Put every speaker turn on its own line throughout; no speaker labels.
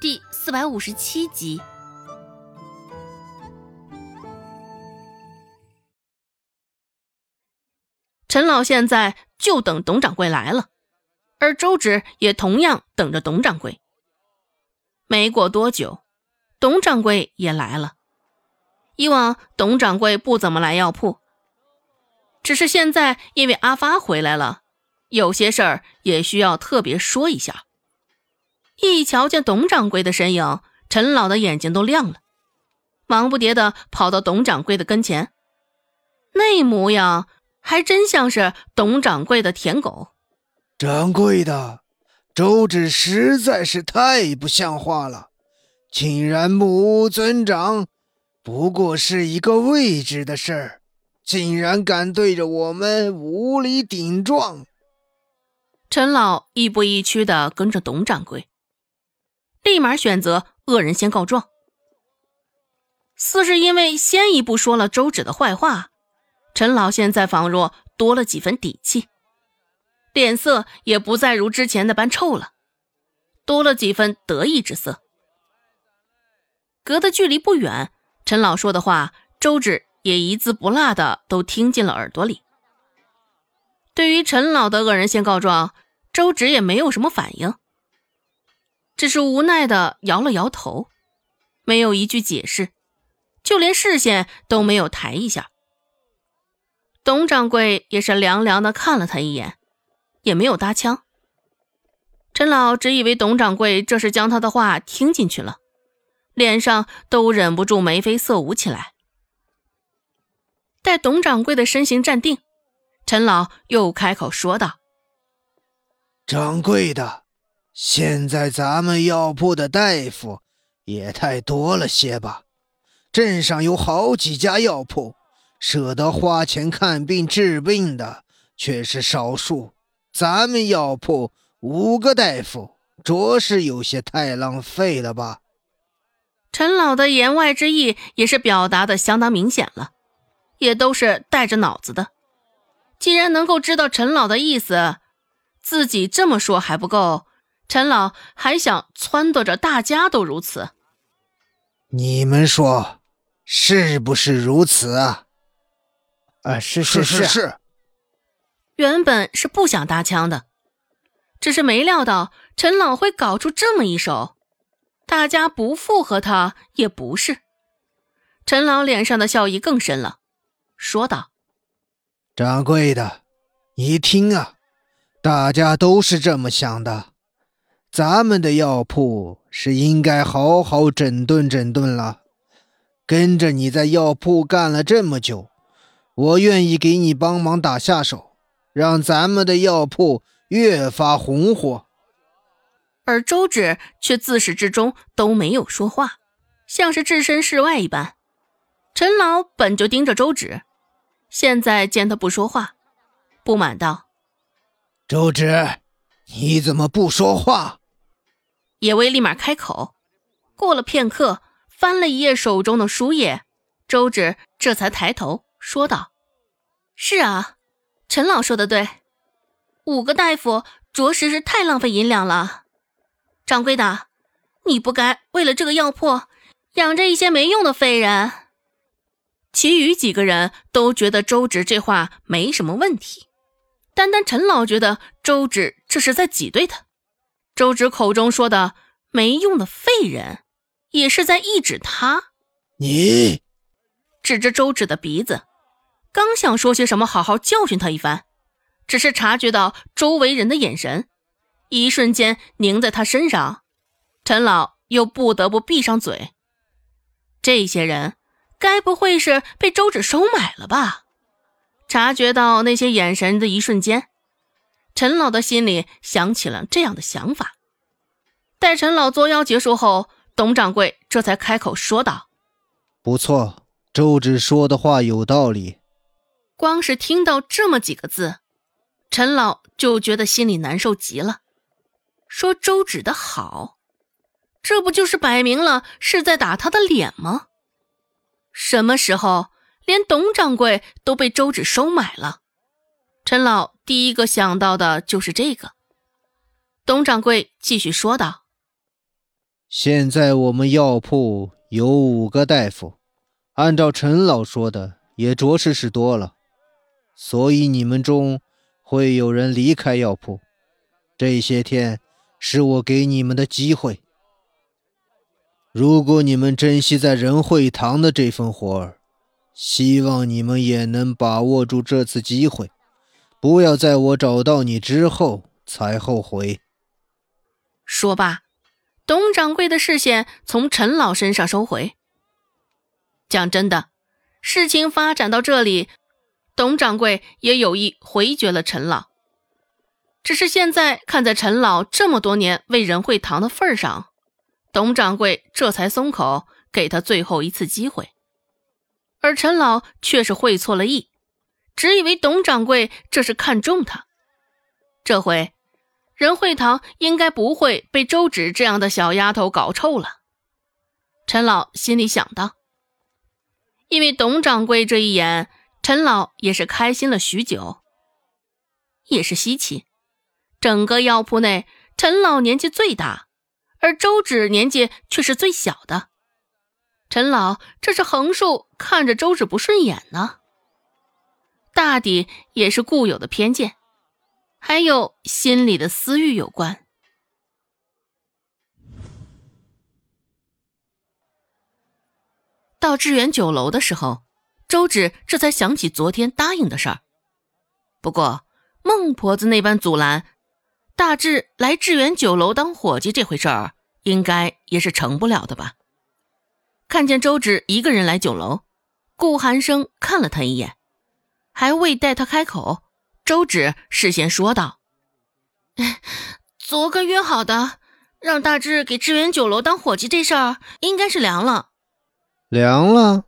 第四百五十七集。
陈老现在就等董掌柜来了，而周芷也同样等着董掌柜。没过多久，董掌柜也来了。以往董掌柜不怎么来药铺，只是现在因为阿发回来了，有些事儿也需要特别说一下。一瞧见董掌柜的身影，陈老的眼睛都亮了，忙不迭的跑到董掌柜的跟前，那模样还真像是董掌柜的舔狗。
掌柜的，周芷实在是太不像话了，竟然目无尊长。不过是一个位置的事儿，竟然敢对着我们无理顶撞！
陈老亦步亦趋的跟着董掌柜，立马选择恶人先告状。似是因为先一步说了周芷的坏话，陈老现在仿若多了几分底气，脸色也不再如之前那般臭了，多了几分得意之色。隔的距离不远。陈老说的话，周芷也一字不落的都听进了耳朵里。对于陈老的恶人先告状，周芷也没有什么反应，只是无奈的摇了摇头，没有一句解释，就连视线都没有抬一下。董掌柜也是凉凉的看了他一眼，也没有搭腔。陈老只以为董掌柜这是将他的话听进去了。脸上都忍不住眉飞色舞起来。待董掌柜的身形站定，陈老又开口说道：“
掌柜的，现在咱们药铺的大夫也太多了些吧？镇上有好几家药铺，舍得花钱看病治病的却是少数。咱们药铺五个大夫，着实有些太浪费了吧？”
陈老的言外之意也是表达的相当明显了，也都是带着脑子的。既然能够知道陈老的意思，自己这么说还不够，陈老还想撺掇着大家都如此。
你们说是不是如此啊？
啊，是
是
是
是。
原本是不想搭腔的，只是没料到陈老会搞出这么一手。大家不附和他也不是，陈老脸上的笑意更深了，说道：“
掌柜的，你听啊，大家都是这么想的，咱们的药铺是应该好好整顿整顿了。跟着你在药铺干了这么久，我愿意给你帮忙打下手，让咱们的药铺越发红火。”
而周芷却自始至终都没有说话，像是置身事外一般。陈老本就盯着周芷，现在见他不说话，不满道：“
周芷，你怎么不说话？”
野薇立马开口。过了片刻，翻了一页手中的书页，周芷这才抬头说道：“是啊，陈老说的对，五个大夫着实是太浪费银两了。”掌柜的，你不该为了这个药铺养着一些没用的废人。其余几个人都觉得周芷这话没什么问题，单单陈老觉得周芷这是在挤兑他。周芷口中说的没用的废人，也是在意指他。
你
指着周芷的鼻子，刚想说些什么，好好教训他一番，只是察觉到周围人的眼神。一瞬间凝在他身上，陈老又不得不闭上嘴。这些人该不会是被周芷收买了吧？察觉到那些眼神的一瞬间，陈老的心里想起了这样的想法。待陈老作妖结束后，董掌柜这才开口说道：“
不错，周芷说的话有道理。”
光是听到这么几个字，陈老就觉得心里难受极了。说周芷的好，这不就是摆明了是在打他的脸吗？什么时候连董掌柜都被周芷收买了？陈老第一个想到的就是这个。董掌柜继续说道：“
现在我们药铺有五个大夫，按照陈老说的，也着实是多了，所以你们中会有人离开药铺。这些天是我给你们的机会。如果你们珍惜在仁惠堂的这份活儿，希望你们也能把握住这次机会，不要在我找到你之后才后悔。
说罢，董掌柜的视线从陈老身上收回。讲真的，事情发展到这里，董掌柜也有意回绝了陈老。只是现在看在陈老这么多年为仁惠堂的份上。董掌柜这才松口，给他最后一次机会，而陈老却是会错了意，只以为董掌柜这是看中他。这回仁惠堂应该不会被周芷这样的小丫头搞臭了。陈老心里想到。因为董掌柜这一眼，陈老也是开心了许久。也是稀奇，整个药铺内，陈老年纪最大。而周芷年纪却是最小的，陈老这是横竖看着周芷不顺眼呢。大抵也是固有的偏见，还有心里的私欲有关。到致远酒楼的时候，周芷这才想起昨天答应的事儿。不过孟婆子那般阻拦。大致来致远酒楼当伙计这回事儿，应该也是成不了的吧？看见周芷一个人来酒楼，顾寒生看了他一眼，还未待他开口，周芷事先说道：“昨个约好的，让大志给致远酒楼当伙计这事儿，应该是凉了。”
凉了。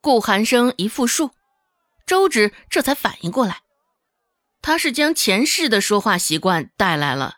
顾寒生一复述，周芷这才反应过来。他是将前世的说话习惯带来了。